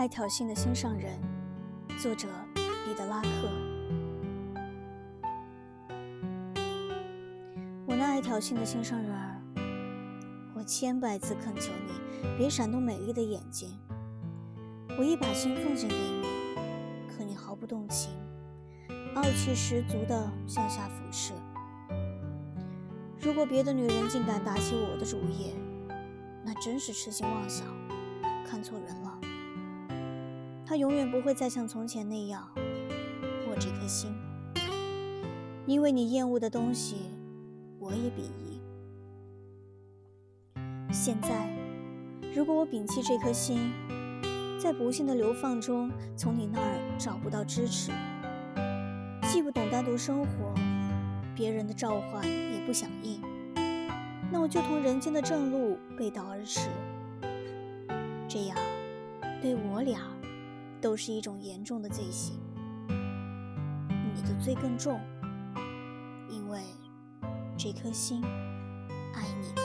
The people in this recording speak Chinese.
爱挑衅的心上人，作者彼得拉克。我那爱挑衅的心上人儿，我千百次恳求你别闪动美丽的眼睛。我一把心奉献给你，可你毫不动情，傲气十足地向下俯视。如果别的女人竟敢打起我的主意，那真是痴心妄想，看错人了。他永远不会再像从前那样握这颗心，因为你厌恶的东西，我也鄙夷。现在，如果我摒弃这颗心，在不幸的流放中从你那儿找不到支持，既不懂单独生活，别人的召唤也不响应，那我就同人间的正路背道而驰。这样，对我俩。都是一种严重的罪行，你的罪更重，因为这颗心爱你。